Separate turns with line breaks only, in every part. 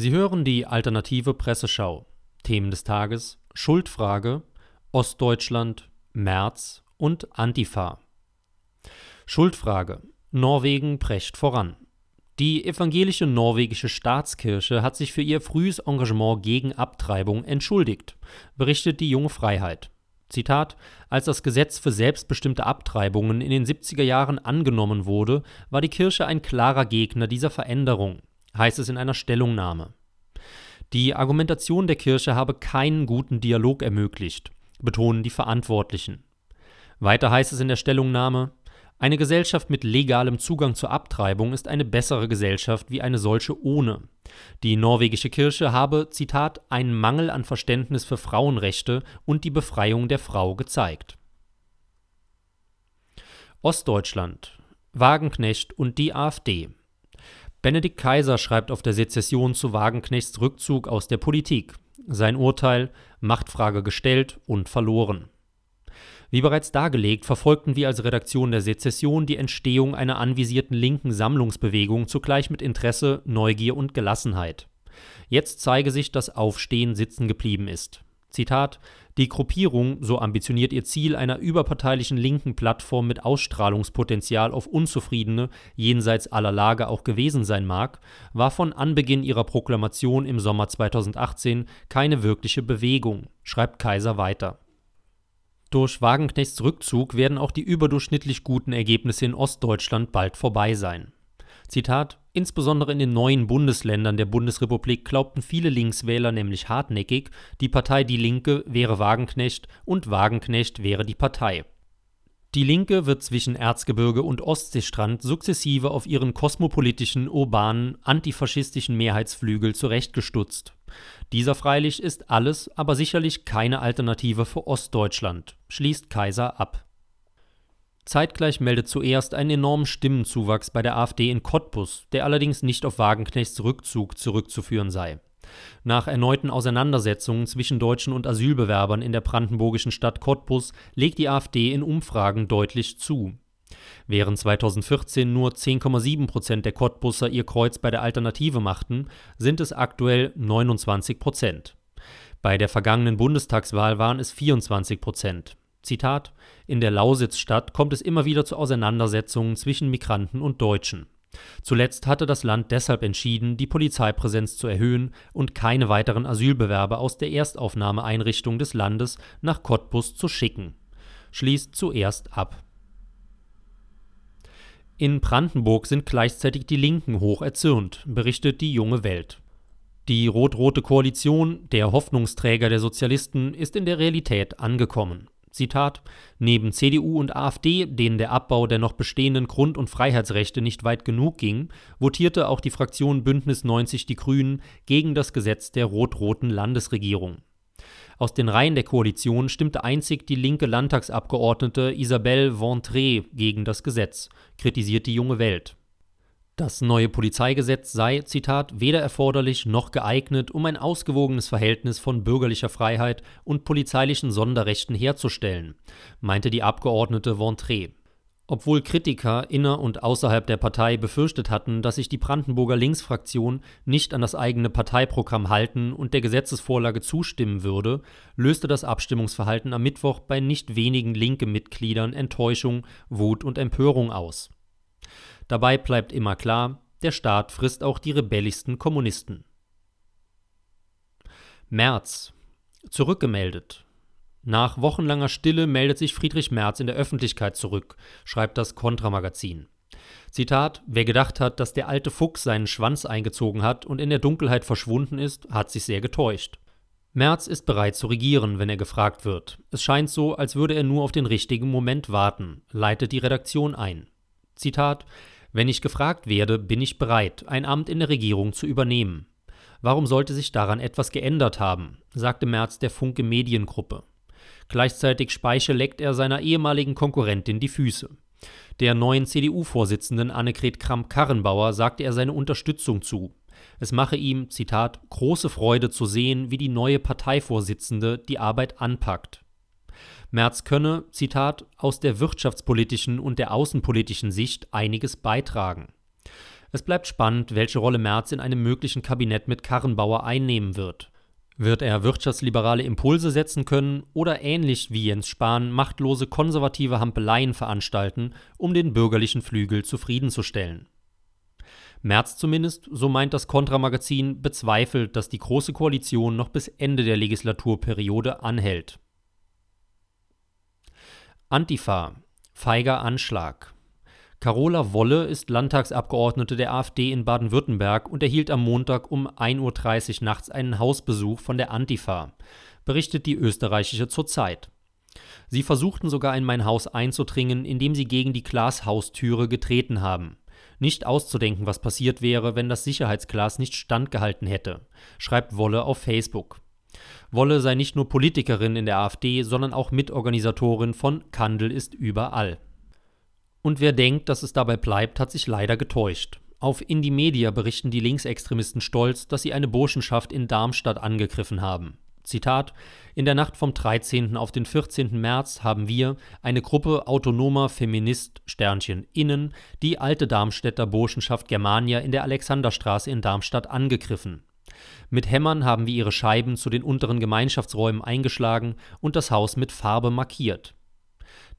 Sie hören die alternative Presseschau. Themen des Tages: Schuldfrage, Ostdeutschland, März und Antifa. Schuldfrage: Norwegen prescht voran. Die evangelische norwegische Staatskirche hat sich für ihr frühes Engagement gegen Abtreibung entschuldigt, berichtet die Junge Freiheit. Zitat: Als das Gesetz für selbstbestimmte Abtreibungen in den 70er Jahren angenommen wurde, war die Kirche ein klarer Gegner dieser Veränderung heißt es in einer Stellungnahme. Die Argumentation der Kirche habe keinen guten Dialog ermöglicht, betonen die Verantwortlichen. Weiter heißt es in der Stellungnahme, eine Gesellschaft mit legalem Zugang zur Abtreibung ist eine bessere Gesellschaft wie eine solche ohne. Die norwegische Kirche habe, Zitat, einen Mangel an Verständnis für Frauenrechte und die Befreiung der Frau gezeigt. Ostdeutschland, Wagenknecht und die AfD. Benedikt Kaiser schreibt auf der Sezession zu Wagenknechts Rückzug aus der Politik. Sein Urteil: Machtfrage gestellt und verloren. Wie bereits dargelegt, verfolgten wir als Redaktion der Sezession die Entstehung einer anvisierten linken Sammlungsbewegung zugleich mit Interesse, Neugier und Gelassenheit. Jetzt zeige sich, dass Aufstehen sitzen geblieben ist. Zitat: Die Gruppierung, so ambitioniert ihr Ziel einer überparteilichen linken Plattform mit Ausstrahlungspotenzial auf Unzufriedene jenseits aller Lager auch gewesen sein mag, war von Anbeginn ihrer Proklamation im Sommer 2018 keine wirkliche Bewegung, schreibt Kaiser weiter. Durch Wagenknechts Rückzug werden auch die überdurchschnittlich guten Ergebnisse in Ostdeutschland bald vorbei sein. Zitat Insbesondere in den neuen Bundesländern der Bundesrepublik glaubten viele Linkswähler nämlich hartnäckig, die Partei Die Linke wäre Wagenknecht und Wagenknecht wäre die Partei. Die Linke wird zwischen Erzgebirge und Ostseestrand sukzessive auf ihren kosmopolitischen, urbanen, antifaschistischen Mehrheitsflügel zurechtgestutzt. Dieser freilich ist alles, aber sicherlich keine Alternative für Ostdeutschland, schließt Kaiser ab Zeitgleich meldet zuerst einen enormen Stimmenzuwachs bei der AfD in Cottbus, der allerdings nicht auf Wagenknechts Rückzug zurückzuführen sei. Nach erneuten Auseinandersetzungen zwischen Deutschen und Asylbewerbern in der brandenburgischen Stadt Cottbus legt die AfD in Umfragen deutlich zu. Während 2014 nur 10,7 Prozent der Cottbusser ihr Kreuz bei der Alternative machten, sind es aktuell 29 Prozent. Bei der vergangenen Bundestagswahl waren es 24 Prozent. Zitat: In der Lausitzstadt kommt es immer wieder zu Auseinandersetzungen zwischen Migranten und Deutschen. Zuletzt hatte das Land deshalb entschieden, die Polizeipräsenz zu erhöhen und keine weiteren Asylbewerber aus der Erstaufnahmeeinrichtung des Landes nach Cottbus zu schicken. Schließt zuerst ab. In Brandenburg sind gleichzeitig die Linken hoch erzürnt, berichtet die junge Welt. Die rot-rote Koalition, der Hoffnungsträger der Sozialisten, ist in der Realität angekommen. Zitat, neben CDU und AfD, denen der Abbau der noch bestehenden Grund- und Freiheitsrechte nicht weit genug ging, votierte auch die Fraktion Bündnis 90 Die Grünen gegen das Gesetz der rot-roten Landesregierung. Aus den Reihen der Koalition stimmte einzig die linke Landtagsabgeordnete Isabelle Ventré gegen das Gesetz, kritisiert die junge Welt. Das neue Polizeigesetz sei, Zitat, weder erforderlich noch geeignet, um ein ausgewogenes Verhältnis von bürgerlicher Freiheit und polizeilichen Sonderrechten herzustellen, meinte die Abgeordnete Ventré. Obwohl Kritiker inner und außerhalb der Partei befürchtet hatten, dass sich die Brandenburger Linksfraktion nicht an das eigene Parteiprogramm halten und der Gesetzesvorlage zustimmen würde, löste das Abstimmungsverhalten am Mittwoch bei nicht wenigen linke Mitgliedern Enttäuschung, Wut und Empörung aus. Dabei bleibt immer klar, der Staat frisst auch die rebellischsten Kommunisten. Merz. Zurückgemeldet. Nach wochenlanger Stille meldet sich Friedrich Merz in der Öffentlichkeit zurück, schreibt das Kontramagazin. Zitat: Wer gedacht hat, dass der alte Fuchs seinen Schwanz eingezogen hat und in der Dunkelheit verschwunden ist, hat sich sehr getäuscht. Merz ist bereit zu regieren, wenn er gefragt wird. Es scheint so, als würde er nur auf den richtigen Moment warten, leitet die Redaktion ein. Zitat: Wenn ich gefragt werde, bin ich bereit, ein Amt in der Regierung zu übernehmen. Warum sollte sich daran etwas geändert haben, sagte Merz der Funke Mediengruppe. Gleichzeitig Speiche leckt er seiner ehemaligen Konkurrentin die Füße. Der neuen CDU-Vorsitzenden Annegret Kramp-Karrenbauer sagte er seine Unterstützung zu. Es mache ihm, Zitat, große Freude zu sehen, wie die neue Parteivorsitzende die Arbeit anpackt. Merz könne, Zitat, aus der wirtschaftspolitischen und der außenpolitischen Sicht einiges beitragen. Es bleibt spannend, welche Rolle Merz in einem möglichen Kabinett mit Karrenbauer einnehmen wird. Wird er wirtschaftsliberale Impulse setzen können oder ähnlich wie Jens Spahn machtlose konservative Hampeleien veranstalten, um den bürgerlichen Flügel zufriedenzustellen? Merz zumindest, so meint das Kontramagazin, bezweifelt, dass die Große Koalition noch bis Ende der Legislaturperiode anhält. Antifa. Feiger Anschlag. Carola Wolle ist Landtagsabgeordnete der AfD in Baden-Württemberg und erhielt am Montag um 1.30 Uhr nachts einen Hausbesuch von der Antifa, berichtet die österreichische Zurzeit. Sie versuchten sogar in mein Haus einzudringen, indem sie gegen die Glashaustüre getreten haben. Nicht auszudenken, was passiert wäre, wenn das Sicherheitsglas nicht standgehalten hätte, schreibt Wolle auf Facebook. Wolle sei nicht nur Politikerin in der AfD, sondern auch Mitorganisatorin von Kandel ist überall. Und wer denkt, dass es dabei bleibt, hat sich leider getäuscht. Auf Indie Media berichten die Linksextremisten stolz, dass sie eine Burschenschaft in Darmstadt angegriffen haben. Zitat: In der Nacht vom 13. auf den 14. März haben wir, eine Gruppe autonomer Feminist Sternchen innen, die alte Darmstädter Burschenschaft Germania in der Alexanderstraße in Darmstadt angegriffen. Mit Hämmern haben wir ihre Scheiben zu den unteren Gemeinschaftsräumen eingeschlagen und das Haus mit Farbe markiert.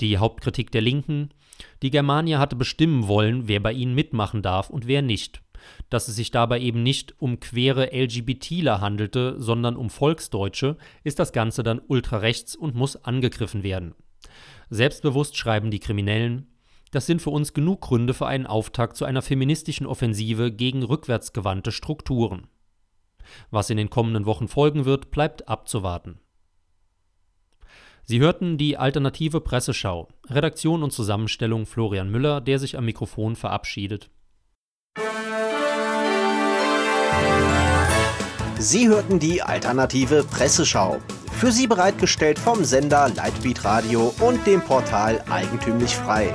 Die Hauptkritik der Linken: Die Germania hatte bestimmen wollen, wer bei ihnen mitmachen darf und wer nicht. Dass es sich dabei eben nicht um queere LGBTler handelte, sondern um Volksdeutsche, ist das Ganze dann ultrarechts und muss angegriffen werden. Selbstbewusst schreiben die Kriminellen, das sind für uns genug Gründe für einen Auftakt zu einer feministischen Offensive gegen rückwärtsgewandte Strukturen. Was in den kommenden Wochen folgen wird, bleibt abzuwarten. Sie hörten die alternative Presseschau. Redaktion und Zusammenstellung Florian Müller, der sich am Mikrofon verabschiedet.
Sie hörten die alternative Presseschau. Für Sie bereitgestellt vom Sender Lightbeat Radio und dem Portal Eigentümlich Frei.